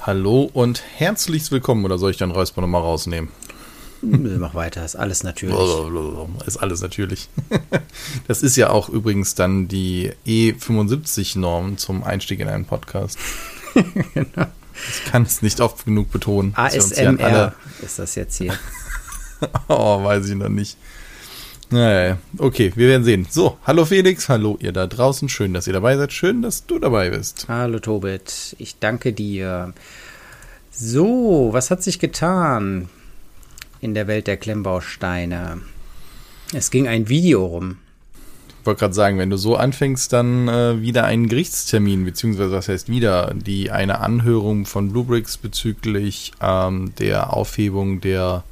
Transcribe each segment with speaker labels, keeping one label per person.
Speaker 1: Hallo und herzlich willkommen. Oder soll ich dann Räusper nochmal rausnehmen?
Speaker 2: Mach weiter, ist alles natürlich.
Speaker 1: Ist alles natürlich. Das ist ja auch übrigens dann die E75-Norm zum Einstieg in einen Podcast. genau. Ich kann es nicht oft genug betonen.
Speaker 2: ASMR ist das jetzt hier.
Speaker 1: oh, weiß ich noch nicht. Naja, okay, wir werden sehen. So, hallo Felix, hallo ihr da draußen. Schön, dass ihr dabei seid. Schön, dass du dabei bist.
Speaker 2: Hallo Tobit, ich danke dir. So, was hat sich getan in der Welt der Klemmbausteine? Es ging ein Video rum.
Speaker 1: Ich wollte gerade sagen, wenn du so anfängst, dann äh, wieder einen Gerichtstermin, beziehungsweise was heißt wieder, die eine Anhörung von Bluebricks bezüglich ähm, der Aufhebung der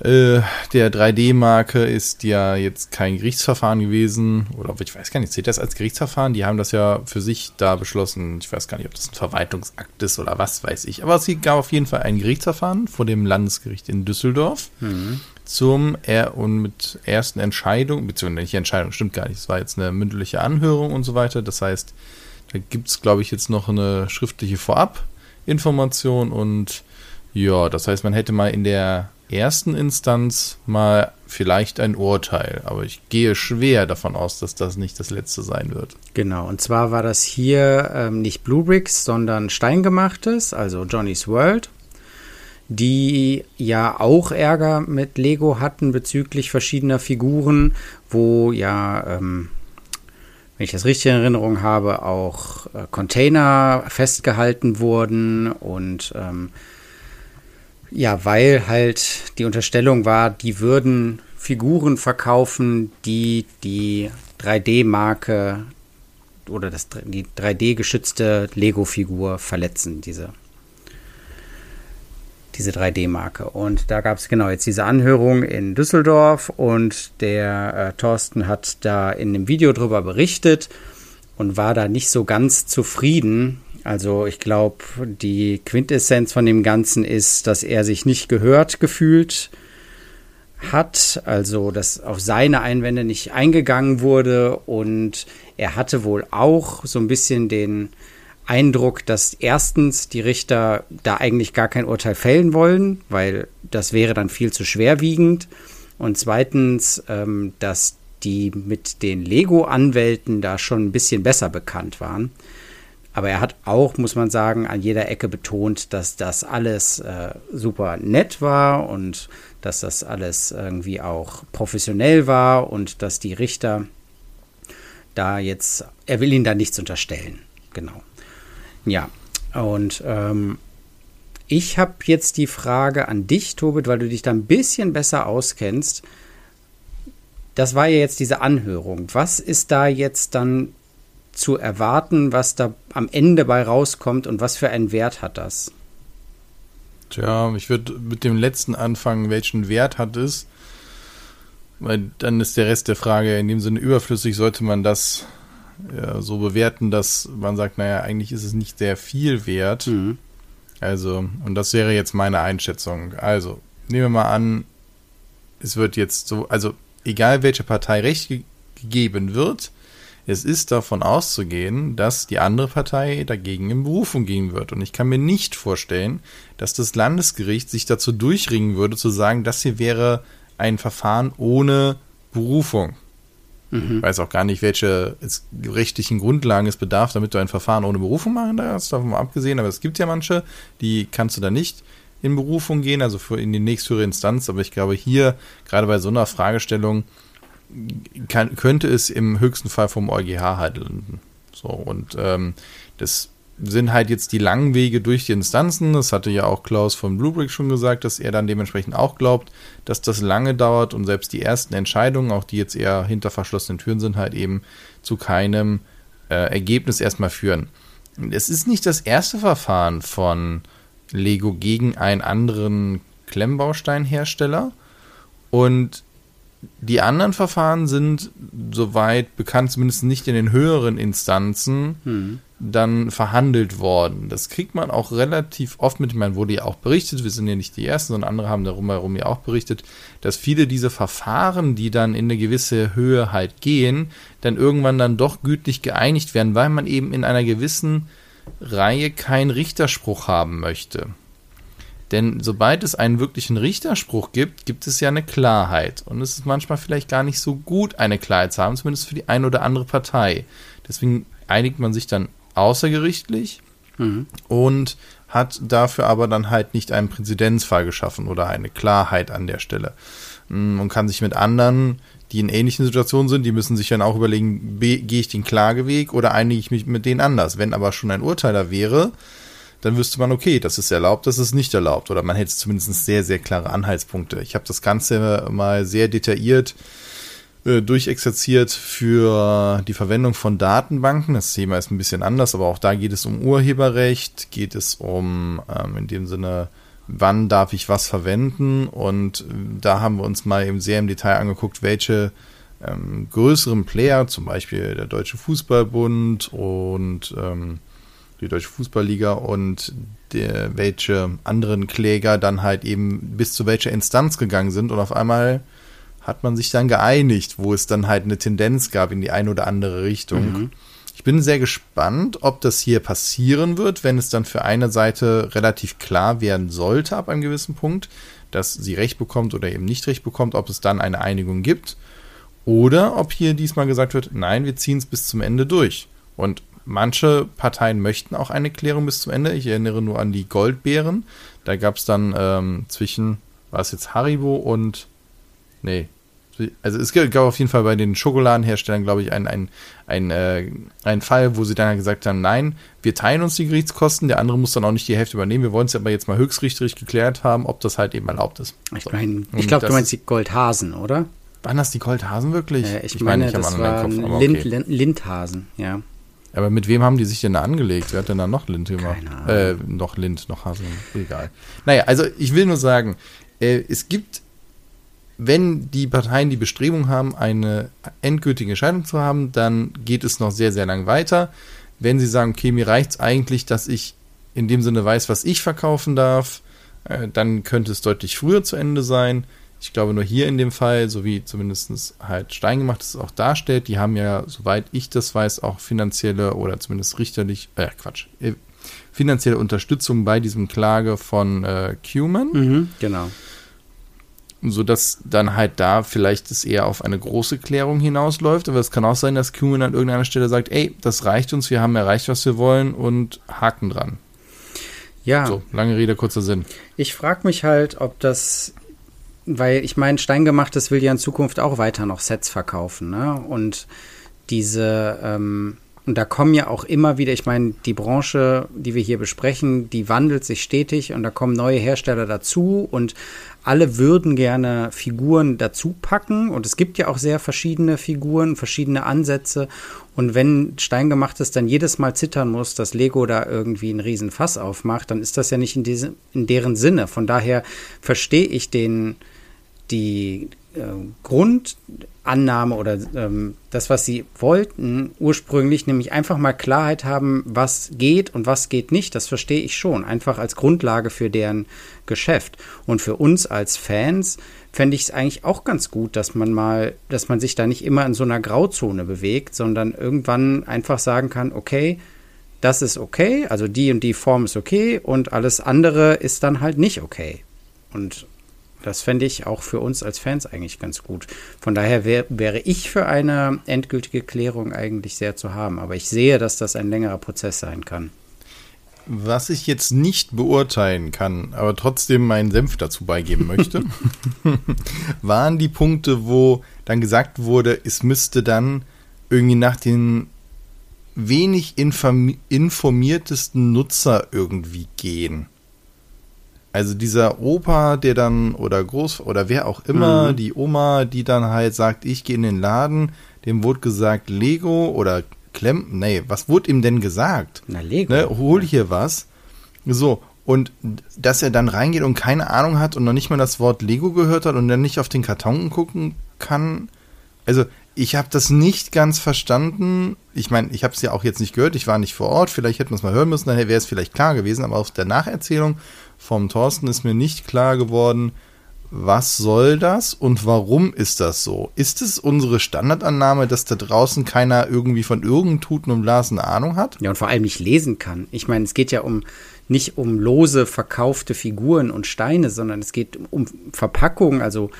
Speaker 1: äh, der 3D-Marke ist ja jetzt kein Gerichtsverfahren gewesen, oder ich weiß gar nicht, zählt das als Gerichtsverfahren? Die haben das ja für sich da beschlossen. Ich weiß gar nicht, ob das ein Verwaltungsakt ist oder was weiß ich. Aber es gab auf jeden Fall ein Gerichtsverfahren vor dem Landesgericht in Düsseldorf mhm. zum er und mit ersten Entscheidung, beziehungsweise nicht Entscheidung, stimmt gar nicht. Es war jetzt eine mündliche Anhörung und so weiter. Das heißt, da gibt es, glaube ich, jetzt noch eine schriftliche Vorabinformation und ja, das heißt, man hätte mal in der ersten Instanz mal vielleicht ein Urteil, aber ich gehe schwer davon aus, dass das nicht das letzte sein wird.
Speaker 2: Genau, und zwar war das hier ähm, nicht Blue Bricks, sondern Steingemachtes, also Johnny's World, die ja auch Ärger mit Lego hatten bezüglich verschiedener Figuren, wo ja, ähm, wenn ich das richtig in Erinnerung habe, auch äh, Container festgehalten wurden und ähm, ja, weil halt die Unterstellung war, die würden Figuren verkaufen, die die 3D-Marke oder das, die 3D-geschützte Lego-Figur verletzen, diese, diese 3D-Marke. Und da gab es genau jetzt diese Anhörung in Düsseldorf und der äh, Thorsten hat da in dem Video drüber berichtet und war da nicht so ganz zufrieden, also ich glaube, die Quintessenz von dem Ganzen ist, dass er sich nicht gehört gefühlt hat, also dass auf seine Einwände nicht eingegangen wurde und er hatte wohl auch so ein bisschen den Eindruck, dass erstens die Richter da eigentlich gar kein Urteil fällen wollen, weil das wäre dann viel zu schwerwiegend und zweitens, ähm, dass die mit den Lego-Anwälten da schon ein bisschen besser bekannt waren. Aber er hat auch, muss man sagen, an jeder Ecke betont, dass das alles äh, super nett war und dass das alles irgendwie auch professionell war und dass die Richter da jetzt, er will ihnen da nichts unterstellen. Genau. Ja, und ähm, ich habe jetzt die Frage an dich, Tobit, weil du dich da ein bisschen besser auskennst. Das war ja jetzt diese Anhörung. Was ist da jetzt dann zu erwarten, was da am Ende bei rauskommt und was für einen Wert hat das?
Speaker 1: Tja, ich würde mit dem letzten anfangen, welchen Wert hat es? Weil dann ist der Rest der Frage in dem Sinne überflüssig, sollte man das ja, so bewerten, dass man sagt, naja, eigentlich ist es nicht sehr viel wert. Mhm. Also, und das wäre jetzt meine Einschätzung. Also, nehmen wir mal an, es wird jetzt so, also egal welche Partei Recht ge gegeben wird, es ist davon auszugehen, dass die andere Partei dagegen in Berufung gehen wird. Und ich kann mir nicht vorstellen, dass das Landesgericht sich dazu durchringen würde, zu sagen, das hier wäre ein Verfahren ohne Berufung. Mhm. Ich weiß auch gar nicht, welche rechtlichen Grundlagen es bedarf, damit du ein Verfahren ohne Berufung machen darfst, davon mal abgesehen. Aber es gibt ja manche, die kannst du da nicht in Berufung gehen, also für in die nächsthöhere Instanz. Aber ich glaube, hier, gerade bei so einer Fragestellung, kann, könnte es im höchsten Fall vom EuGH halt landen. So, und ähm, das sind halt jetzt die langen Wege durch die Instanzen. Das hatte ja auch Klaus von Bluebrick schon gesagt, dass er dann dementsprechend auch glaubt, dass das lange dauert und selbst die ersten Entscheidungen, auch die jetzt eher hinter verschlossenen Türen sind, halt eben zu keinem äh, Ergebnis erstmal führen. Es ist nicht das erste Verfahren von Lego gegen einen anderen Klemmbausteinhersteller und die anderen Verfahren sind, soweit bekannt, zumindest nicht in den höheren Instanzen, hm. dann verhandelt worden. Das kriegt man auch relativ oft mit. Ich meine, wurde ja auch berichtet, wir sind ja nicht die Ersten, sondern andere haben darum herum ja auch berichtet, dass viele dieser Verfahren, die dann in eine gewisse Höhe halt gehen, dann irgendwann dann doch gütlich geeinigt werden, weil man eben in einer gewissen Reihe keinen Richterspruch haben möchte. Denn sobald es einen wirklichen Richterspruch gibt, gibt es ja eine Klarheit. Und es ist manchmal vielleicht gar nicht so gut, eine Klarheit zu haben, zumindest für die eine oder andere Partei. Deswegen einigt man sich dann außergerichtlich mhm. und hat dafür aber dann halt nicht einen Präzedenzfall geschaffen oder eine Klarheit an der Stelle. Mm, und kann sich mit anderen, die in ähnlichen Situationen sind, die müssen sich dann auch überlegen, gehe ich den Klageweg oder einige ich mich mit denen anders. Wenn aber schon ein Urteil da wäre, dann wüsste man, okay, das ist erlaubt, das ist nicht erlaubt. Oder man hätte zumindest sehr, sehr klare Anhaltspunkte. Ich habe das Ganze mal sehr detailliert äh, durchexerziert für die Verwendung von Datenbanken. Das Thema ist ein bisschen anders, aber auch da geht es um Urheberrecht, geht es um ähm, in dem Sinne, wann darf ich was verwenden. Und äh, da haben wir uns mal eben sehr im Detail angeguckt, welche ähm, größeren Player, zum Beispiel der Deutsche Fußballbund und ähm, die Deutsche Fußballliga und der, welche anderen Kläger dann halt eben bis zu welcher Instanz gegangen sind und auf einmal hat man sich dann geeinigt, wo es dann halt eine Tendenz gab in die eine oder andere Richtung. Mhm. Ich bin sehr gespannt, ob das hier passieren wird, wenn es dann für eine Seite relativ klar werden sollte ab einem gewissen Punkt, dass sie Recht bekommt oder eben nicht Recht bekommt, ob es dann eine Einigung gibt. Oder ob hier diesmal gesagt wird, nein, wir ziehen es bis zum Ende durch. Und manche Parteien möchten auch eine Klärung bis zum Ende. Ich erinnere nur an die Goldbeeren. Da gab es dann ähm, zwischen, war es jetzt Haribo und, nee, also es gab auf jeden Fall bei den Schokoladenherstellern, glaube ich, einen, einen, einen, äh, einen Fall, wo sie dann gesagt haben, nein, wir teilen uns die Gerichtskosten, der andere muss dann auch nicht die Hälfte übernehmen. Wir wollen es aber jetzt mal höchstrichterlich geklärt haben, ob das halt eben erlaubt ist.
Speaker 2: Ich, so. ich glaube, du meinst die Goldhasen, oder?
Speaker 1: Waren das die Goldhasen wirklich?
Speaker 2: Äh, ich, ich meine, meine, das waren Kopf, Lind, okay. Lindhasen, ja.
Speaker 1: Aber mit wem haben die sich denn da angelegt? Wer hat denn da noch Lind gemacht? Äh, noch Lind, noch Hasen, egal. Naja, also ich will nur sagen, äh, es gibt wenn die Parteien die Bestrebung haben, eine endgültige Entscheidung zu haben, dann geht es noch sehr, sehr lang weiter. Wenn sie sagen, okay, mir reicht es eigentlich, dass ich in dem Sinne weiß, was ich verkaufen darf, äh, dann könnte es deutlich früher zu Ende sein. Ich glaube nur hier in dem Fall, so wie zumindest halt Steingemacht es auch darstellt, die haben ja, soweit ich das weiß, auch finanzielle oder zumindest richterlich, äh, Quatsch, äh, finanzielle Unterstützung bei diesem Klage von äh, Cuman.
Speaker 2: Mhm, genau
Speaker 1: sodass dann halt da vielleicht es eher auf eine große Klärung hinausläuft. Aber es kann auch sein, dass Cumin an irgendeiner Stelle sagt, ey, das reicht uns, wir haben erreicht, was wir wollen und Haken dran.
Speaker 2: Ja.
Speaker 1: So, lange Rede, kurzer Sinn.
Speaker 2: Ich frage mich halt, ob das, weil ich meine, Steingemachtes will ja in Zukunft auch weiter noch Sets verkaufen, ne? Und diese, ähm, und da kommen ja auch immer wieder, ich meine, die Branche, die wir hier besprechen, die wandelt sich stetig und da kommen neue Hersteller dazu und alle würden gerne Figuren dazu packen und es gibt ja auch sehr verschiedene Figuren, verschiedene Ansätze und wenn Steingemachtes dann jedes Mal zittern muss, dass Lego da irgendwie einen riesen Fass aufmacht, dann ist das ja nicht in, diese, in deren Sinne. Von daher verstehe ich den, die äh, Grundannahme oder ähm, das, was sie wollten ursprünglich, nämlich einfach mal Klarheit haben, was geht und was geht nicht, das verstehe ich schon, einfach als Grundlage für deren Geschäft. Und für uns als Fans fände ich es eigentlich auch ganz gut, dass man mal, dass man sich da nicht immer in so einer Grauzone bewegt, sondern irgendwann einfach sagen kann, okay, das ist okay, also die und die Form ist okay und alles andere ist dann halt nicht okay. Und das fände ich auch für uns als Fans eigentlich ganz gut. Von daher wär, wäre ich für eine endgültige Klärung eigentlich sehr zu haben. Aber ich sehe, dass das ein längerer Prozess sein kann.
Speaker 1: Was ich jetzt nicht beurteilen kann, aber trotzdem meinen Senf dazu beigeben möchte, waren die Punkte, wo dann gesagt wurde, es müsste dann irgendwie nach den wenig informiertesten Nutzer irgendwie gehen. Also dieser Opa, der dann, oder Groß, oder wer auch immer, mhm. die Oma, die dann halt sagt, ich gehe in den Laden, dem wurde gesagt Lego oder Klemm, nee, was wurde ihm denn gesagt?
Speaker 2: Na, Lego.
Speaker 1: Ne, hol hier was. So, und dass er dann reingeht und keine Ahnung hat und noch nicht mal das Wort Lego gehört hat und dann nicht auf den Karton gucken kann. Also, ich habe das nicht ganz verstanden. Ich meine, ich habe es ja auch jetzt nicht gehört, ich war nicht vor Ort, vielleicht hätten wir es mal hören müssen, dann wäre es vielleicht klar gewesen, aber aus der Nacherzählung vom Thorsten ist mir nicht klar geworden, was soll das und warum ist das so? Ist es unsere Standardannahme, dass da draußen keiner irgendwie von irgendeinem Tuten und Blasen Ahnung hat?
Speaker 2: Ja, und vor allem nicht lesen kann. Ich meine, es geht ja um nicht um lose verkaufte Figuren und Steine, sondern es geht um Verpackungen, also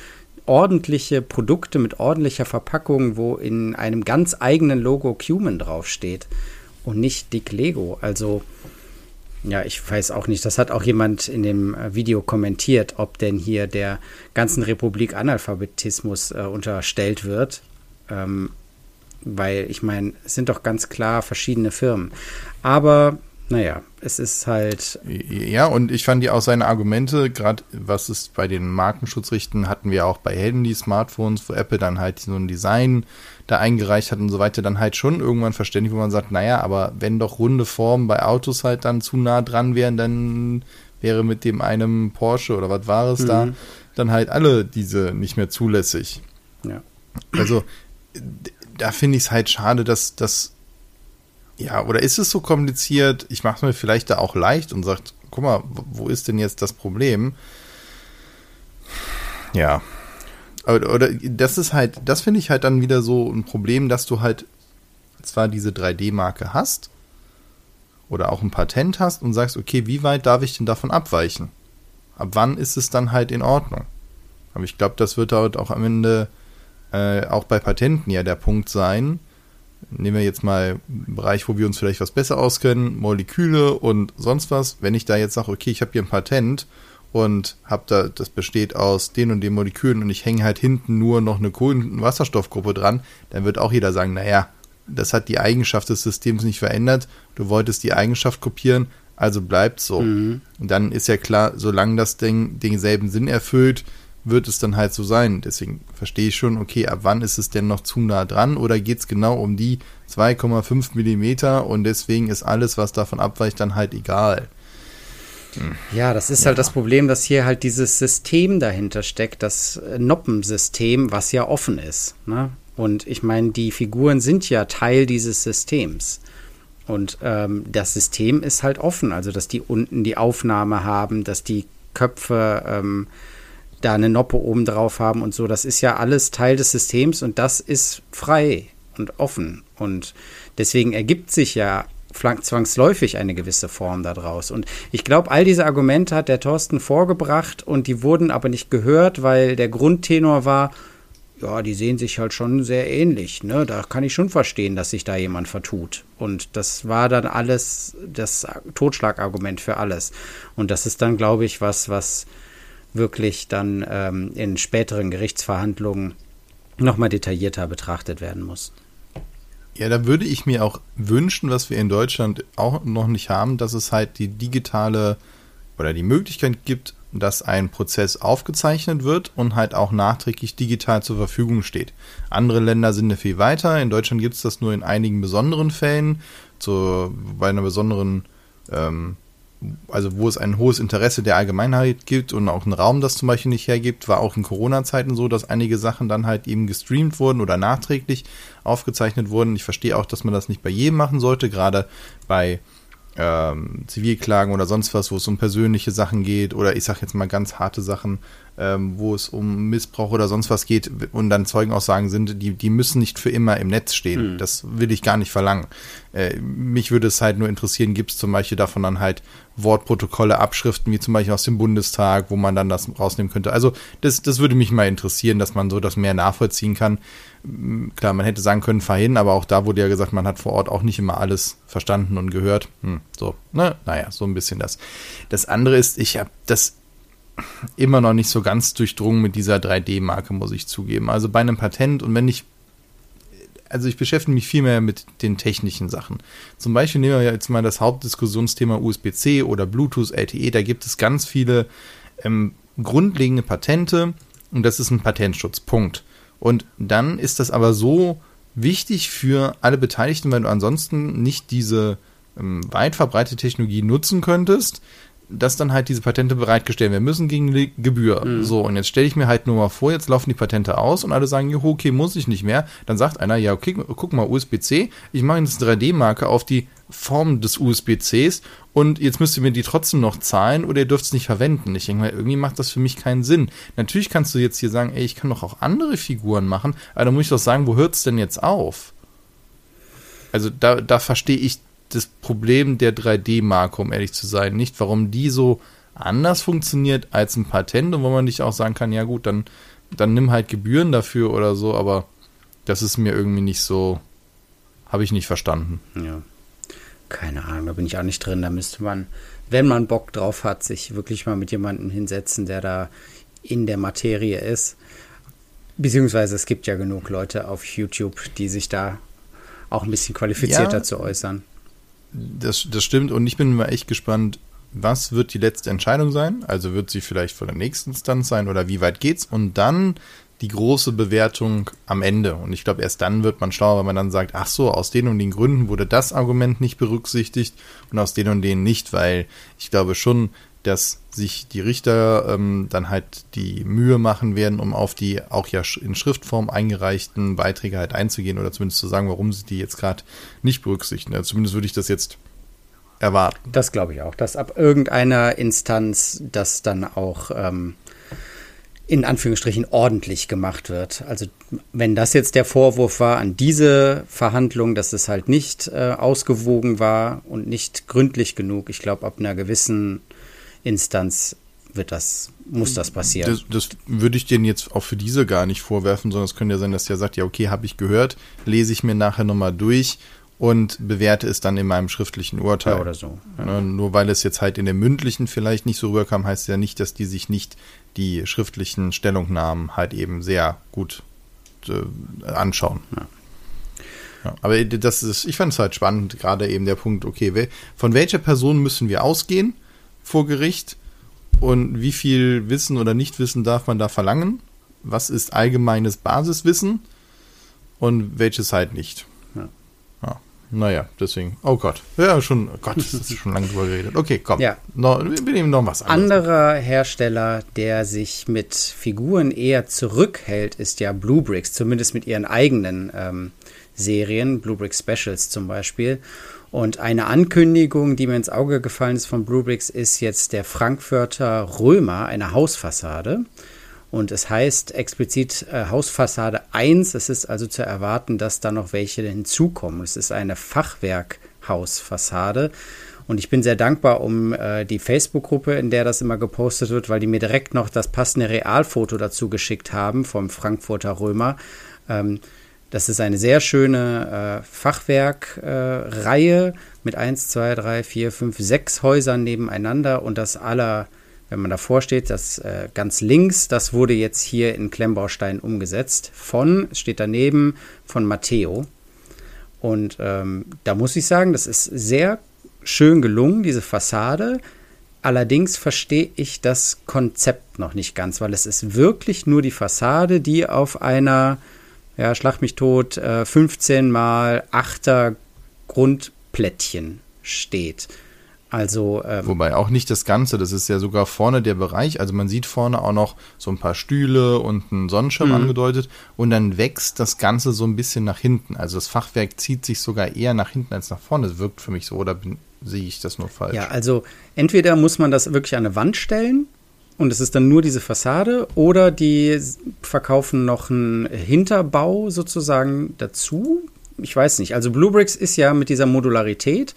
Speaker 2: ordentliche Produkte mit ordentlicher Verpackung, wo in einem ganz eigenen Logo Cuman draufsteht und nicht Dick Lego. Also ja, ich weiß auch nicht. Das hat auch jemand in dem äh, Video kommentiert, ob denn hier der ganzen Republik Analphabetismus äh, unterstellt wird. Ähm, weil ich meine, es sind doch ganz klar verschiedene Firmen. Aber naja, es ist halt.
Speaker 1: Ja, und ich fand ja auch seine Argumente, gerade was es bei den Markenschutz richten, hatten wir auch bei Handy, Smartphones, wo Apple dann halt so ein Design da eingereicht hat und so weiter, dann halt schon irgendwann verständlich, wo man sagt, naja, aber wenn doch runde Formen bei Autos halt dann zu nah dran wären, dann wäre mit dem einem Porsche oder was war es mhm. da, dann halt alle diese nicht mehr zulässig.
Speaker 2: Ja.
Speaker 1: Also da finde ich es halt schade, dass das ja, oder ist es so kompliziert? Ich mache es mir vielleicht da auch leicht und sage, guck mal, wo ist denn jetzt das Problem? Ja. Oder, oder das ist halt, das finde ich halt dann wieder so ein Problem, dass du halt zwar diese 3D-Marke hast oder auch ein Patent hast und sagst, okay, wie weit darf ich denn davon abweichen? Ab wann ist es dann halt in Ordnung? Aber ich glaube, das wird halt auch am Ende äh, auch bei Patenten ja der Punkt sein, nehmen wir jetzt mal einen Bereich, wo wir uns vielleicht was besser auskennen, Moleküle und sonst was. Wenn ich da jetzt sage, okay, ich habe hier ein Patent und habe da, das besteht aus den und den Molekülen und ich hänge halt hinten nur noch eine Kohlenwasserstoffgruppe dran, dann wird auch jeder sagen, naja, das hat die Eigenschaft des Systems nicht verändert, du wolltest die Eigenschaft kopieren, also bleibt so. Mhm. Und dann ist ja klar, solange das Ding denselben Sinn erfüllt, wird es dann halt so sein. Deswegen verstehe ich schon, okay, ab wann ist es denn noch zu nah dran oder geht es genau um die 2,5 Millimeter und deswegen ist alles, was davon abweicht, dann halt egal.
Speaker 2: Hm. Ja, das ist ja. halt das Problem, dass hier halt dieses System dahinter steckt, das Noppensystem, was ja offen ist. Ne? Und ich meine, die Figuren sind ja Teil dieses Systems. Und ähm, das System ist halt offen, also dass die unten die Aufnahme haben, dass die Köpfe ähm, da eine Noppe oben drauf haben und so. Das ist ja alles Teil des Systems und das ist frei und offen. Und deswegen ergibt sich ja zwangsläufig eine gewisse Form daraus. Und ich glaube, all diese Argumente hat der Thorsten vorgebracht und die wurden aber nicht gehört, weil der Grundtenor war, ja, die sehen sich halt schon sehr ähnlich. Ne? Da kann ich schon verstehen, dass sich da jemand vertut. Und das war dann alles das Totschlagargument für alles. Und das ist dann, glaube ich, was, was wirklich dann ähm, in späteren Gerichtsverhandlungen nochmal detaillierter betrachtet werden muss.
Speaker 1: Ja, da würde ich mir auch wünschen, was wir in Deutschland auch noch nicht haben, dass es halt die digitale oder die Möglichkeit gibt, dass ein Prozess aufgezeichnet wird und halt auch nachträglich digital zur Verfügung steht. Andere Länder sind da viel weiter. In Deutschland gibt es das nur in einigen besonderen Fällen, zu, bei einer besonderen ähm, also wo es ein hohes Interesse der Allgemeinheit gibt und auch einen Raum das zum Beispiel nicht hergibt, war auch in Corona-Zeiten so, dass einige Sachen dann halt eben gestreamt wurden oder nachträglich aufgezeichnet wurden. Ich verstehe auch, dass man das nicht bei jedem machen sollte, gerade bei ähm, Zivilklagen oder sonst was, wo es um persönliche Sachen geht oder ich sag jetzt mal ganz harte Sachen, ähm, wo es um Missbrauch oder sonst was geht und dann Zeugenaussagen sind, die, die müssen nicht für immer im Netz stehen. Mhm. Das will ich gar nicht verlangen. Äh, mich würde es halt nur interessieren, gibt es zum Beispiel davon dann halt Wortprotokolle, Abschriften, wie zum Beispiel aus dem Bundestag, wo man dann das rausnehmen könnte. Also das, das würde mich mal interessieren, dass man so das mehr nachvollziehen kann. Klar, man hätte sagen können, verhin, aber auch da wurde ja gesagt, man hat vor Ort auch nicht immer alles verstanden und gehört. Hm, so, ne? Naja, so ein bisschen das. Das andere ist, ich habe das immer noch nicht so ganz durchdrungen mit dieser 3D-Marke, muss ich zugeben. Also bei einem Patent und wenn ich, also ich beschäftige mich viel mehr mit den technischen Sachen. Zum Beispiel nehmen wir jetzt mal das Hauptdiskussionsthema USB-C oder Bluetooth, LTE, da gibt es ganz viele ähm, grundlegende Patente und das ist ein Patentschutz, Punkt. Und dann ist das aber so wichtig für alle Beteiligten, weil du ansonsten nicht diese ähm, weit verbreitete Technologie nutzen könntest, dass dann halt diese Patente bereitgestellt werden müssen gegen die Gebühr. Mhm. So, und jetzt stelle ich mir halt nur mal vor, jetzt laufen die Patente aus und alle sagen, jo, okay, muss ich nicht mehr. Dann sagt einer, ja, okay, guck mal, USB-C, ich mache jetzt eine 3D-Marke auf die Form des USB-Cs und jetzt müsst ihr mir die trotzdem noch zahlen oder ihr dürft es nicht verwenden. Ich denke mal, irgendwie macht das für mich keinen Sinn. Natürlich kannst du jetzt hier sagen, ey, ich kann doch auch andere Figuren machen, aber dann muss ich doch sagen, wo hört es denn jetzt auf? Also da, da verstehe ich das Problem der 3D-Marke, um ehrlich zu sein. Nicht, warum die so anders funktioniert als ein Patent und wo man nicht auch sagen kann, ja gut, dann, dann nimm halt Gebühren dafür oder so, aber das ist mir irgendwie nicht so, habe ich nicht verstanden.
Speaker 2: Ja. Keine Ahnung, da bin ich auch nicht drin. Da müsste man, wenn man Bock drauf hat, sich wirklich mal mit jemandem hinsetzen, der da in der Materie ist. Beziehungsweise es gibt ja genug Leute auf YouTube, die sich da auch ein bisschen qualifizierter ja, zu äußern.
Speaker 1: Das, das stimmt und ich bin mal echt gespannt, was wird die letzte Entscheidung sein? Also wird sie vielleicht von der nächsten Instanz sein oder wie weit geht's? Und dann die große Bewertung am Ende. Und ich glaube, erst dann wird man schlauer, wenn man dann sagt, ach so, aus den und den Gründen wurde das Argument nicht berücksichtigt und aus den und denen nicht, weil ich glaube schon, dass sich die Richter ähm, dann halt die Mühe machen werden, um auf die auch ja in Schriftform eingereichten Beiträge halt einzugehen oder zumindest zu sagen, warum sie die jetzt gerade nicht berücksichtigen. Also zumindest würde ich das jetzt erwarten.
Speaker 2: Das glaube ich auch, dass ab irgendeiner Instanz das dann auch ähm, in Anführungsstrichen ordentlich gemacht wird. Also wenn das jetzt der Vorwurf war an diese Verhandlung, dass es halt nicht äh, ausgewogen war und nicht gründlich genug, ich glaube, ab einer gewissen Instanz wird das, muss das passieren.
Speaker 1: Das, das würde ich denen jetzt auch für diese gar nicht vorwerfen, sondern es könnte ja sein, dass der sagt, ja, okay, habe ich gehört, lese ich mir nachher nochmal durch und bewerte es dann in meinem schriftlichen Urteil. Ja,
Speaker 2: oder so.
Speaker 1: Ja. Ne, nur weil es jetzt halt in der mündlichen vielleicht nicht so rüberkam, heißt ja nicht, dass die sich nicht die schriftlichen Stellungnahmen halt eben sehr gut äh, anschauen. Ja. Ja, aber das ist, ich fand es halt spannend, gerade eben der Punkt, okay, von welcher Person müssen wir ausgehen? Vor Gericht und wie viel Wissen oder Nichtwissen darf man da verlangen? Was ist allgemeines Basiswissen und welches halt nicht? Ja. ja. Naja, deswegen. Oh Gott. Ja, schon, oh Gott, das ist schon lange drüber geredet. Okay, komm.
Speaker 2: Ja.
Speaker 1: No, wir nehmen noch was
Speaker 2: anderes. Anderer Hersteller, der sich mit Figuren eher zurückhält, ist ja Bluebricks, zumindest mit ihren eigenen ähm, Serien, Bluebrick Specials zum Beispiel. Und eine Ankündigung, die mir ins Auge gefallen ist von Bluebricks, ist jetzt der Frankfurter Römer, eine Hausfassade. Und es heißt explizit äh, Hausfassade 1. Es ist also zu erwarten, dass da noch welche hinzukommen. Es ist eine Fachwerkhausfassade. Und ich bin sehr dankbar um äh, die Facebook-Gruppe, in der das immer gepostet wird, weil die mir direkt noch das passende Realfoto dazu geschickt haben vom Frankfurter Römer. Ähm, das ist eine sehr schöne äh, Fachwerkreihe äh, mit 1, 2, 3, 4, 5, 6 Häusern nebeneinander und das aller, wenn man davor steht, das äh, ganz links, das wurde jetzt hier in Klemmbaustein umgesetzt von, steht daneben, von Matteo. Und ähm, da muss ich sagen, das ist sehr schön gelungen, diese Fassade. Allerdings verstehe ich das Konzept noch nicht ganz, weil es ist wirklich nur die Fassade, die auf einer ja, Schlag mich tot, äh, 15 mal 8er Grundplättchen steht. Also,
Speaker 1: ähm, Wobei auch nicht das Ganze, das ist ja sogar vorne der Bereich, also man sieht vorne auch noch so ein paar Stühle und einen Sonnenschirm mhm. angedeutet und dann wächst das Ganze so ein bisschen nach hinten. Also das Fachwerk zieht sich sogar eher nach hinten als nach vorne. Das wirkt für mich so, oder bin, sehe ich das nur falsch?
Speaker 2: Ja, also entweder muss man das wirklich an eine Wand stellen und es ist dann nur diese Fassade oder die verkaufen noch einen Hinterbau sozusagen dazu. Ich weiß nicht. Also Bluebricks ist ja mit dieser Modularität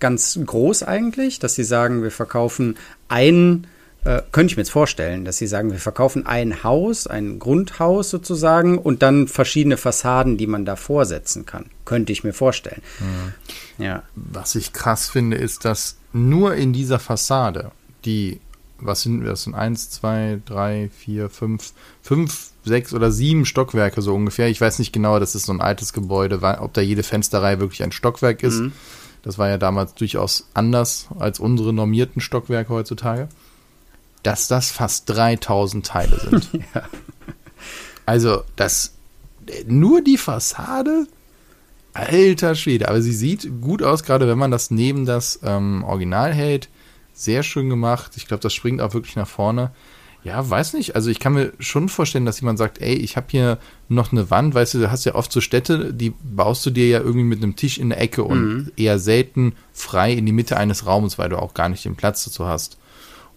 Speaker 2: ganz groß eigentlich, dass sie sagen, wir verkaufen ein, äh, könnte ich mir jetzt vorstellen, dass sie sagen, wir verkaufen ein Haus, ein Grundhaus sozusagen und dann verschiedene Fassaden, die man da vorsetzen kann. Könnte ich mir vorstellen.
Speaker 1: Mhm. Ja. Was ich krass finde, ist, dass nur in dieser Fassade, die was sind das sind eins, zwei, drei, vier, fünf, fünf, sechs oder sieben Stockwerke so ungefähr. Ich weiß nicht genau, das ist so ein altes Gebäude, ob da jede Fensterreihe wirklich ein Stockwerk ist. Mhm. Das war ja damals durchaus anders als unsere normierten Stockwerke heutzutage. Dass das fast 3000 Teile sind. ja. Also, das nur die Fassade, alter Schwede. Aber sie sieht gut aus, gerade wenn man das neben das ähm, Original hält sehr schön gemacht. Ich glaube, das springt auch wirklich nach vorne. Ja, weiß nicht. Also ich kann mir schon vorstellen, dass jemand sagt, ey, ich habe hier noch eine Wand, weißt du, du hast ja oft so Städte, die baust du dir ja irgendwie mit einem Tisch in der Ecke und mhm. eher selten frei in die Mitte eines Raumes, weil du auch gar nicht den Platz dazu hast.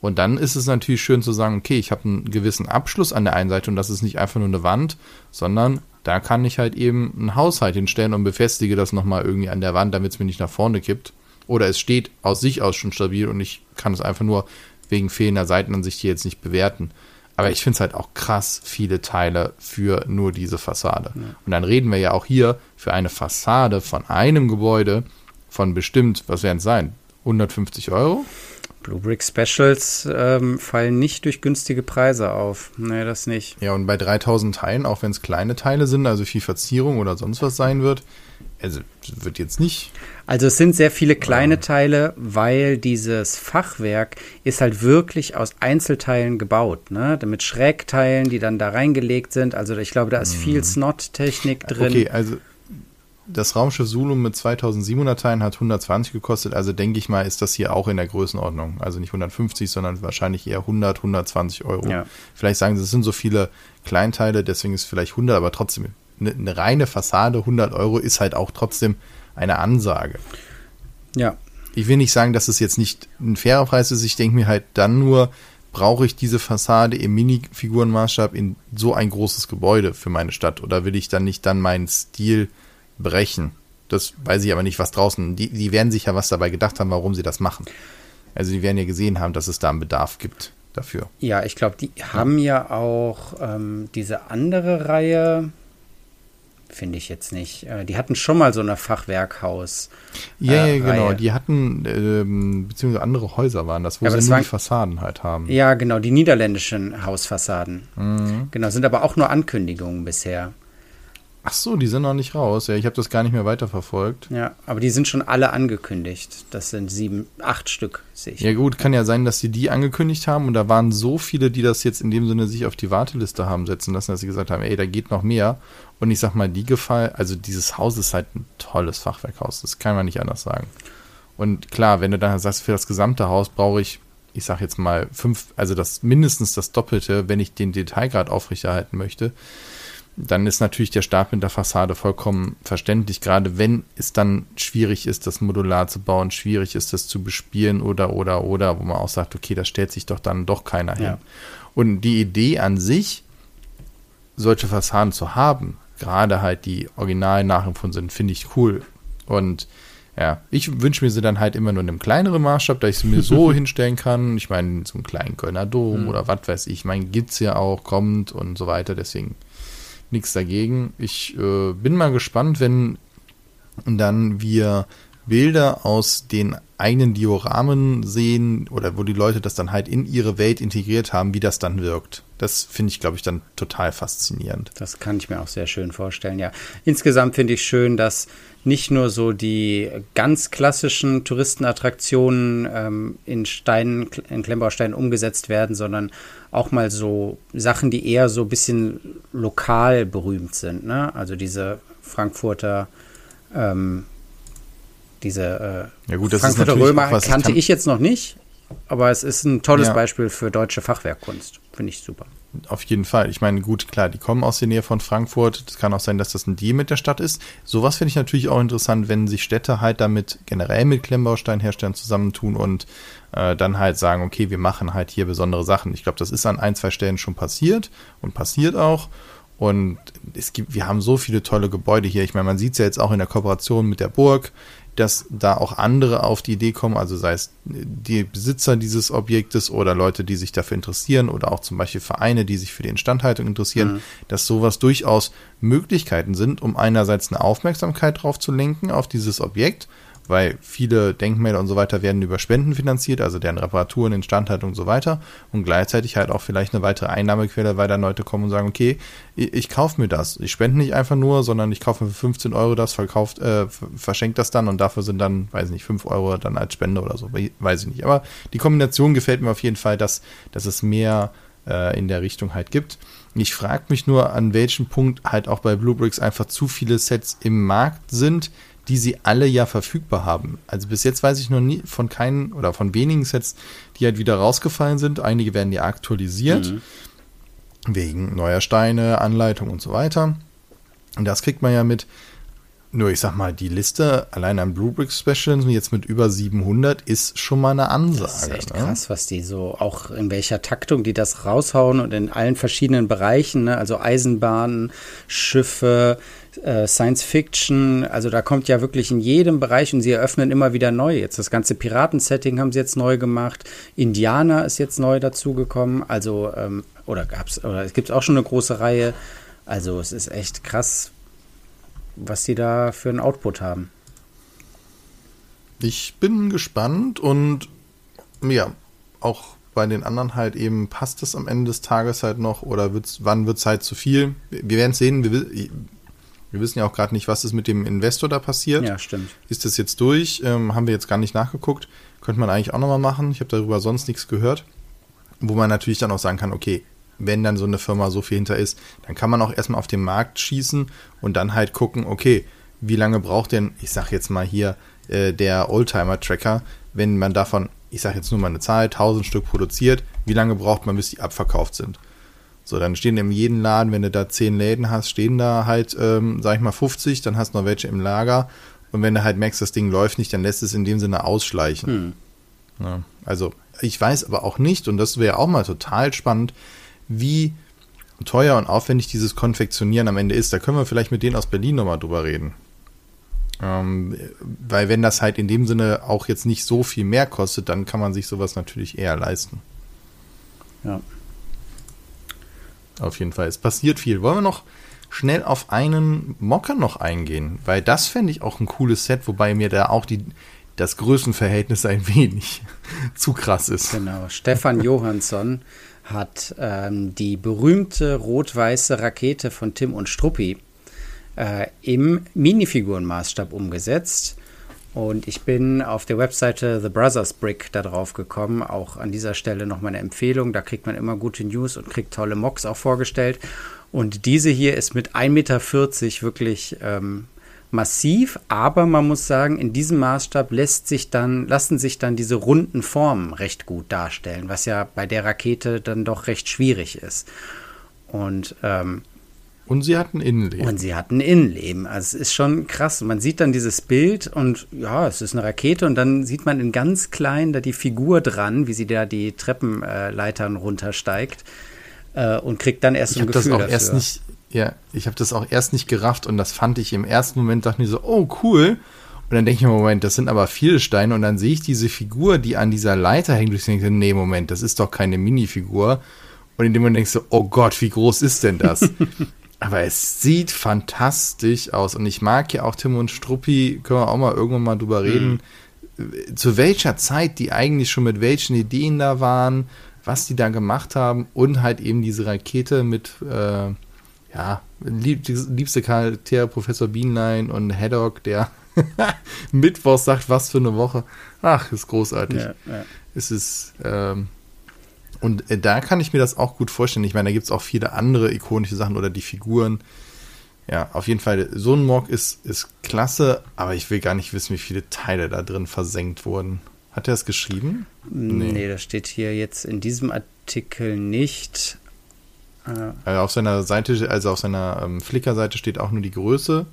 Speaker 1: Und dann ist es natürlich schön zu sagen, okay, ich habe einen gewissen Abschluss an der einen Seite und das ist nicht einfach nur eine Wand, sondern da kann ich halt eben einen Haushalt hinstellen und befestige das nochmal irgendwie an der Wand, damit es mir nicht nach vorne kippt. Oder es steht aus sich aus schon stabil und ich kann es einfach nur wegen fehlender Seitenansicht hier jetzt nicht bewerten. Aber ich finde es halt auch krass viele Teile für nur diese Fassade. Ja. Und dann reden wir ja auch hier für eine Fassade von einem Gebäude von bestimmt, was werden es sein? 150 Euro?
Speaker 2: Blue Brick Specials ähm, fallen nicht durch günstige Preise auf. Nee, das nicht.
Speaker 1: Ja, und bei 3000 Teilen, auch wenn es kleine Teile sind, also viel Verzierung oder sonst was sein wird, also wird jetzt nicht.
Speaker 2: Also es sind sehr viele kleine ja. Teile, weil dieses Fachwerk ist halt wirklich aus Einzelteilen gebaut, ne? Mit Schrägteilen, die dann da reingelegt sind. Also ich glaube, da ist viel mhm. Snot-Technik drin.
Speaker 1: Okay, also das Raumschiff Zulu mit 2700 Teilen hat 120 gekostet, also denke ich mal, ist das hier auch in der Größenordnung. Also nicht 150, sondern wahrscheinlich eher 100, 120 Euro. Ja. Vielleicht sagen sie, es sind so viele Kleinteile, deswegen ist es vielleicht 100, aber trotzdem eine, eine reine Fassade, 100 Euro, ist halt auch trotzdem eine Ansage.
Speaker 2: Ja.
Speaker 1: Ich will nicht sagen, dass es jetzt nicht ein fairer Preis ist. Ich denke mir halt dann nur, brauche ich diese Fassade im Minifigurenmaßstab in so ein großes Gebäude für meine Stadt? Oder will ich dann nicht dann meinen Stil brechen? Das weiß ich aber nicht, was draußen. Die, die werden sich ja was dabei gedacht haben, warum sie das machen. Also die werden ja gesehen haben, dass es da einen Bedarf gibt dafür.
Speaker 2: Ja, ich glaube, die haben ja auch ähm, diese andere Reihe, finde ich jetzt nicht. Äh, die hatten schon mal so eine Fachwerkhaus.
Speaker 1: Ja, äh, ja genau. Die hatten, ähm, beziehungsweise andere Häuser waren das, wo ja, sie das nur waren, die Fassaden halt haben.
Speaker 2: Ja, genau, die niederländischen Hausfassaden. Mhm. Genau, sind aber auch nur Ankündigungen bisher.
Speaker 1: Ach so, die sind noch nicht raus. Ja, ich habe das gar nicht mehr weiterverfolgt.
Speaker 2: Ja, aber die sind schon alle angekündigt. Das sind sieben, acht Stück,
Speaker 1: sehe ich. Ja gut, kann ja sein, dass sie die angekündigt haben und da waren so viele, die das jetzt in dem Sinne sich auf die Warteliste haben setzen lassen, dass sie gesagt haben, ey, da geht noch mehr. Und ich sag mal, die Gefallen, also dieses Haus ist halt ein tolles Fachwerkhaus. Das kann man nicht anders sagen. Und klar, wenn du dann sagst, für das gesamte Haus brauche ich, ich sag jetzt mal fünf, also das mindestens das Doppelte, wenn ich den Detailgrad aufrechterhalten möchte dann ist natürlich der Start mit der Fassade vollkommen verständlich, gerade wenn es dann schwierig ist, das modular zu bauen, schwierig ist, das zu bespielen oder, oder, oder, wo man auch sagt, okay, da stellt sich doch dann doch keiner hin. Ja. Und die Idee an sich, solche Fassaden zu haben, gerade halt die original nachempfunden sind, finde ich cool. Und ja, ich wünsche mir sie dann halt immer nur in einem kleineren Maßstab, da ich sie mir so hinstellen kann. Ich meine, so einen kleinen Kölner Dom mhm. oder was weiß ich. Ich meine, gibt's ja auch, kommt und so weiter. Deswegen nichts dagegen. Ich äh, bin mal gespannt, wenn dann wir Bilder aus den eigenen Dioramen sehen oder wo die Leute das dann halt in ihre Welt integriert haben, wie das dann wirkt. Das finde ich, glaube ich, dann total faszinierend.
Speaker 2: Das kann ich mir auch sehr schön vorstellen, ja. Insgesamt finde ich schön, dass nicht nur so die ganz klassischen Touristenattraktionen ähm, in Steinen, in Klemmbausteinen umgesetzt werden, sondern auch mal so Sachen, die eher so ein bisschen lokal berühmt sind. Ne? Also diese Frankfurter ähm, diese
Speaker 1: äh, ja gut,
Speaker 2: Frankfurter Römer kannte ich, ich, jetzt noch nicht, aber es ist ein tolles ja. Beispiel für deutsche Fachwerkkunst. Finde ich super.
Speaker 1: Auf jeden Fall. Ich meine, gut, klar, die kommen aus der Nähe von Frankfurt. Es kann auch sein, dass das ein Deal mit der Stadt ist. Sowas finde ich natürlich auch interessant, wenn sich Städte halt damit generell mit Klemmbausteinherstellern zusammentun und äh, dann halt sagen, okay, wir machen halt hier besondere Sachen. Ich glaube, das ist an ein, zwei Stellen schon passiert und passiert auch. Und es gibt, wir haben so viele tolle Gebäude hier. Ich meine, man sieht es ja jetzt auch in der Kooperation mit der Burg dass da auch andere auf die Idee kommen, also sei es die Besitzer dieses Objektes oder Leute, die sich dafür interessieren oder auch zum Beispiel Vereine, die sich für die Instandhaltung interessieren, mhm. dass sowas durchaus Möglichkeiten sind, um einerseits eine Aufmerksamkeit drauf zu lenken auf dieses Objekt weil viele Denkmäler und so weiter werden über Spenden finanziert, also deren Reparaturen, Instandhaltung und so weiter und gleichzeitig halt auch vielleicht eine weitere Einnahmequelle, weil dann Leute kommen und sagen, okay, ich, ich kaufe mir das. Ich spende nicht einfach nur, sondern ich kaufe für 15 Euro das, verkauft, äh, verschenkt das dann und dafür sind dann, weiß nicht, 5 Euro dann als Spende oder so, weiß ich nicht. Aber die Kombination gefällt mir auf jeden Fall, dass, dass es mehr äh, in der Richtung halt gibt. Ich frage mich nur, an welchem Punkt halt auch bei Bluebricks einfach zu viele Sets im Markt sind, die sie alle ja verfügbar haben. Also bis jetzt weiß ich noch nie von keinen oder von wenigen Sets, die halt wieder rausgefallen sind. Einige werden ja aktualisiert. Mhm. Wegen neuer Steine, Anleitung und so weiter. Und das kriegt man ja mit. Nur ich sag mal, die Liste allein an Bluebrick Specials jetzt mit über 700 ist schon mal eine Ansage. Das ist
Speaker 2: echt ne? krass, was die so, auch in welcher Taktung die das raushauen und in allen verschiedenen Bereichen, ne? also Eisenbahnen, Schiffe, äh, Science Fiction, also da kommt ja wirklich in jedem Bereich und sie eröffnen immer wieder neu. Jetzt das ganze Piraten-Setting haben sie jetzt neu gemacht, Indianer ist jetzt neu dazugekommen, also ähm, oder gab's, oder es gibt auch schon eine große Reihe. Also es ist echt krass, was die da für einen Output haben.
Speaker 1: Ich bin gespannt und ja, auch bei den anderen halt eben, passt es am Ende des Tages halt noch oder wird's, wann wird es halt zu viel? Wir werden es sehen. Wir, wir, wissen ja auch gerade nicht, was ist mit dem Investor da passiert.
Speaker 2: Ja, stimmt.
Speaker 1: Ist das jetzt durch? Ähm, haben wir jetzt gar nicht nachgeguckt. Könnte man eigentlich auch nochmal machen. Ich habe darüber sonst nichts gehört. Wo man natürlich dann auch sagen kann, okay, wenn dann so eine Firma so viel hinter ist, dann kann man auch erstmal auf den Markt schießen und dann halt gucken, okay, wie lange braucht denn, ich sag jetzt mal hier, äh, der Oldtimer-Tracker, wenn man davon, ich sag jetzt nur mal eine Zahl, 1000 Stück produziert, wie lange braucht man, bis die abverkauft sind? So, dann stehen in jedem Laden, wenn du da 10 Läden hast, stehen da halt, ähm, sag ich mal, 50, dann hast du noch welche im Lager. Und wenn du halt merkst, das Ding läuft nicht, dann lässt es in dem Sinne ausschleichen. Hm. Ja, also, ich weiß aber auch nicht, und das wäre auch mal total spannend, wie teuer und aufwendig dieses Konfektionieren am Ende ist. Da können wir vielleicht mit denen aus Berlin nochmal drüber reden. Ähm, weil wenn das halt in dem Sinne auch jetzt nicht so viel mehr kostet, dann kann man sich sowas natürlich eher leisten.
Speaker 2: Ja.
Speaker 1: Auf jeden Fall. Es passiert viel. Wollen wir noch schnell auf einen Mocker noch eingehen? Weil das fände ich auch ein cooles Set, wobei mir da auch die, das Größenverhältnis ein wenig zu krass ist.
Speaker 2: Genau. Stefan Johansson hat ähm, die berühmte rot-weiße Rakete von Tim und Struppi äh, im Minifigurenmaßstab umgesetzt. Und ich bin auf der Webseite The Brothers Brick da drauf gekommen. Auch an dieser Stelle noch meine Empfehlung. Da kriegt man immer gute News und kriegt tolle Mocks auch vorgestellt. Und diese hier ist mit 1,40 Meter wirklich ähm, massiv, aber man muss sagen, in diesem Maßstab lässt sich dann, lassen sich dann diese runden Formen recht gut darstellen, was ja bei der Rakete dann doch recht schwierig ist. Und ähm,
Speaker 1: und sie hatten Innenleben.
Speaker 2: Und sie hatten Innenleben. Also es ist schon krass. Man sieht dann dieses Bild und ja, es ist eine Rakete und dann sieht man in ganz klein da die Figur dran, wie sie da die Treppenleitern runtersteigt äh, und kriegt dann erst
Speaker 1: ich
Speaker 2: ein Gefühl
Speaker 1: das auch
Speaker 2: dafür.
Speaker 1: Erst nicht, ja, ich habe das auch erst nicht gerafft und das fand ich im ersten Moment, dachte mir so, oh cool. Und dann denke ich mir, Moment, das sind aber viele Steine und dann sehe ich diese Figur, die an dieser Leiter hängt und ich denke, nee, Moment, das ist doch keine Minifigur. Und in dem Moment denkst du, oh Gott, wie groß ist denn das? aber es sieht fantastisch aus und ich mag ja auch Tim und Struppi, können wir auch mal irgendwann mal drüber mhm. reden, mhm. zu welcher Zeit die eigentlich schon mit welchen Ideen da waren, was die da gemacht haben und halt eben diese Rakete mit äh, ja, lieb, liebste Charaktere, Professor Bienlein und Haddock, der Mittwoch sagt, was für eine Woche. Ach, ist großartig. Ja, ja. Es ist, ähm, und äh, da kann ich mir das auch gut vorstellen. Ich meine, da gibt es auch viele andere ikonische Sachen oder die Figuren. Ja, auf jeden Fall, so ein Mock ist, ist klasse, aber ich will gar nicht wissen, wie viele Teile da drin versenkt wurden. Hat er es geschrieben?
Speaker 2: Nee. nee, das steht hier jetzt in diesem Artikel nicht.
Speaker 1: Also auf seiner Seite, also auf seiner ähm, Flickr-Seite steht auch nur die Größe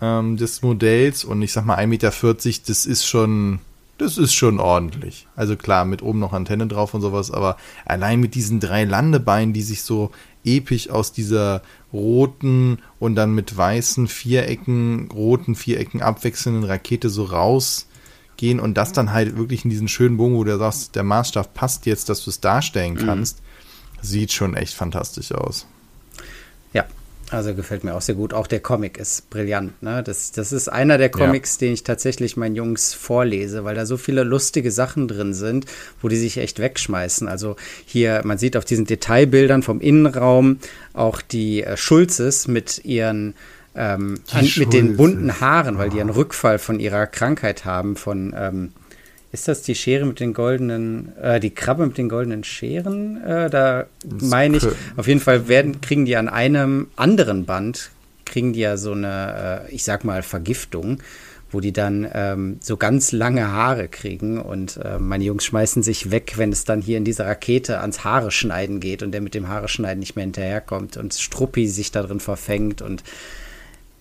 Speaker 1: ähm, des Modells und ich sag mal 1,40 Meter, das ist schon, das ist schon ordentlich. Also klar, mit oben noch Antenne drauf und sowas, aber allein mit diesen drei Landebeinen, die sich so episch aus dieser roten und dann mit weißen Vierecken, roten Vierecken abwechselnden Rakete so rausgehen und das dann halt wirklich in diesen schönen Bogen, wo du sagst, der Maßstab passt jetzt, dass du es darstellen mhm. kannst. Mhm sieht schon echt fantastisch aus.
Speaker 2: Ja, also gefällt mir auch sehr gut. Auch der Comic ist brillant. Ne? Das, das ist einer der Comics, ja. den ich tatsächlich meinen Jungs vorlese, weil da so viele lustige Sachen drin sind, wo die sich echt wegschmeißen. Also hier, man sieht auf diesen Detailbildern vom Innenraum auch die äh, Schulzes mit ihren ähm, an, mit den bunten Haaren, weil die einen Rückfall von ihrer Krankheit haben, von ähm, ist das die Schere mit den goldenen, äh, die Krabbe mit den goldenen Scheren? Äh, da meine ich, auf jeden Fall werden, kriegen die an einem anderen Band, kriegen die ja so eine, äh, ich sag mal, Vergiftung. wo die dann ähm, so ganz lange Haare kriegen und äh, meine Jungs schmeißen sich weg, wenn es dann hier in dieser Rakete ans Haare schneiden geht und der mit dem Haare schneiden nicht mehr hinterherkommt und Struppi sich da drin verfängt und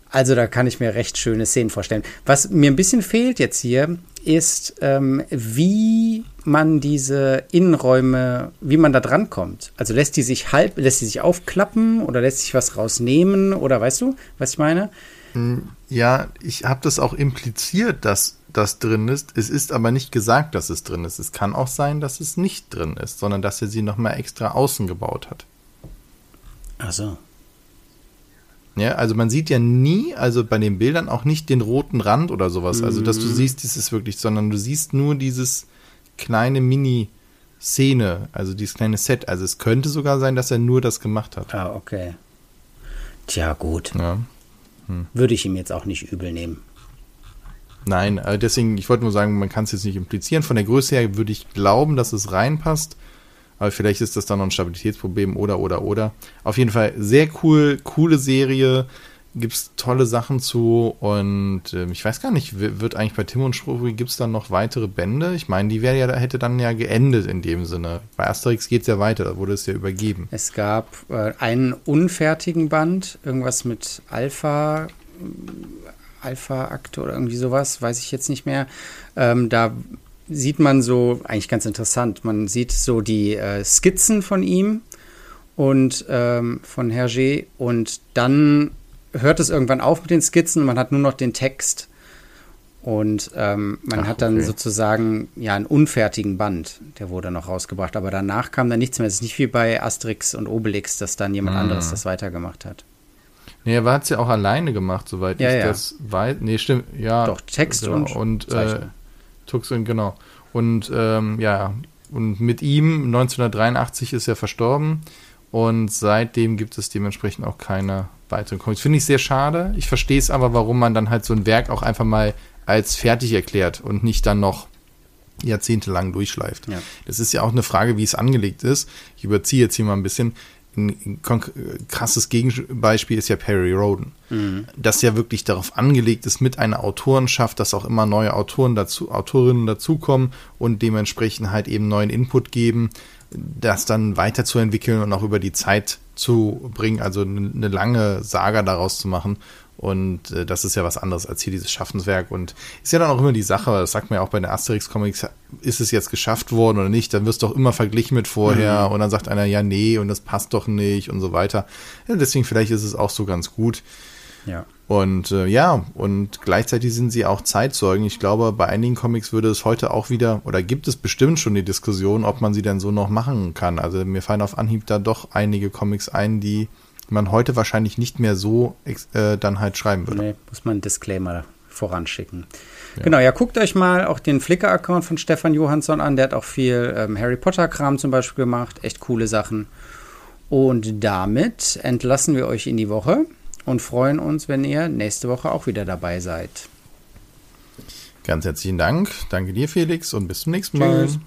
Speaker 2: also da kann ich mir recht schöne Szenen vorstellen. Was mir ein bisschen fehlt jetzt hier, ist, ähm, wie man diese Innenräume, wie man da dran kommt. Also lässt die sich halb, lässt die sich aufklappen oder lässt sich was rausnehmen oder weißt du, was ich meine?
Speaker 1: Hm, ja, ich habe das auch impliziert, dass das drin ist. Es ist aber nicht gesagt, dass es drin ist. Es kann auch sein, dass es nicht drin ist, sondern dass er sie nochmal extra außen gebaut hat.
Speaker 2: Ach so.
Speaker 1: Ja, also man sieht ja nie, also bei den Bildern auch nicht den roten Rand oder sowas. Also, dass du mhm. siehst, das ist wirklich, sondern du siehst nur dieses kleine Mini-Szene, also dieses kleine Set. Also es könnte sogar sein, dass er nur das gemacht hat.
Speaker 2: Ah, okay. Tja, gut. Ja. Hm. Würde ich ihm jetzt auch nicht übel nehmen.
Speaker 1: Nein, äh, deswegen, ich wollte nur sagen, man kann es jetzt nicht implizieren. Von der Größe her würde ich glauben, dass es reinpasst. Aber vielleicht ist das dann noch ein Stabilitätsproblem oder, oder, oder. Auf jeden Fall sehr cool, coole Serie. Gibt es tolle Sachen zu. Und äh, ich weiß gar nicht, wird eigentlich bei Tim und Struppi, gibt es dann noch weitere Bände? Ich meine, die ja, hätte dann ja geendet in dem Sinne. Bei Asterix geht es ja weiter, da wurde es ja übergeben.
Speaker 2: Es gab äh, einen unfertigen Band, irgendwas mit Alpha. Alpha-Akte oder irgendwie sowas, weiß ich jetzt nicht mehr. Ähm, da sieht man so, eigentlich ganz interessant, man sieht so die äh, Skizzen von ihm und ähm, von Hergé und dann hört es irgendwann auf mit den Skizzen und man hat nur noch den Text. Und ähm, man Ach, hat dann okay. sozusagen ja einen unfertigen Band, der wurde noch rausgebracht. Aber danach kam dann nichts mehr. Es ist nicht wie bei Asterix und Obelix, dass dann jemand mm. anderes das weitergemacht hat.
Speaker 1: Nee, er hat es ja auch alleine gemacht, soweit
Speaker 2: ja,
Speaker 1: ich
Speaker 2: ja.
Speaker 1: das weiß. Nee, stimmt, ja.
Speaker 2: Doch, Text und,
Speaker 1: und äh, Tuxin, genau. Und ähm, ja, und mit ihm 1983 ist er verstorben und seitdem gibt es dementsprechend auch keine weiteren Comics. Finde ich sehr schade. Ich verstehe es aber, warum man dann halt so ein Werk auch einfach mal als fertig erklärt und nicht dann noch jahrzehntelang durchschleift. Ja. Das ist ja auch eine Frage, wie es angelegt ist. Ich überziehe jetzt hier mal ein bisschen ein krasses Gegenbeispiel ist ja Perry Roden, mhm. das ja wirklich darauf angelegt ist, mit einer Autorenschaft, dass auch immer neue Autoren dazu, Autorinnen dazukommen und dementsprechend halt eben neuen Input geben, das dann weiterzuentwickeln und auch über die Zeit zu bringen, also eine lange Saga daraus zu machen. Und äh, das ist ja was anderes als hier dieses Schaffenswerk. Und ist ja dann auch immer die Sache, das sagt man ja auch bei den Asterix-Comics, ist es jetzt geschafft worden oder nicht? Dann wirst du auch immer verglichen mit vorher. Mhm. Und dann sagt einer, ja, nee, und das passt doch nicht und so weiter. Ja, deswegen vielleicht ist es auch so ganz gut.
Speaker 2: Ja.
Speaker 1: Und äh, ja, und gleichzeitig sind sie auch Zeitzeugen. Ich glaube, bei einigen Comics würde es heute auch wieder, oder gibt es bestimmt schon die Diskussion, ob man sie denn so noch machen kann. Also mir fallen auf Anhieb da doch einige Comics ein, die man heute wahrscheinlich nicht mehr so äh, dann halt schreiben würde. Nee,
Speaker 2: muss man einen Disclaimer voranschicken. Ja. Genau, ja, guckt euch mal auch den Flickr-Account von Stefan Johansson an. Der hat auch viel ähm, Harry Potter-Kram zum Beispiel gemacht. Echt coole Sachen. Und damit entlassen wir euch in die Woche und freuen uns, wenn ihr nächste Woche auch wieder dabei seid.
Speaker 1: Ganz herzlichen Dank. Danke dir, Felix, und bis zum nächsten Mal. Tschüss.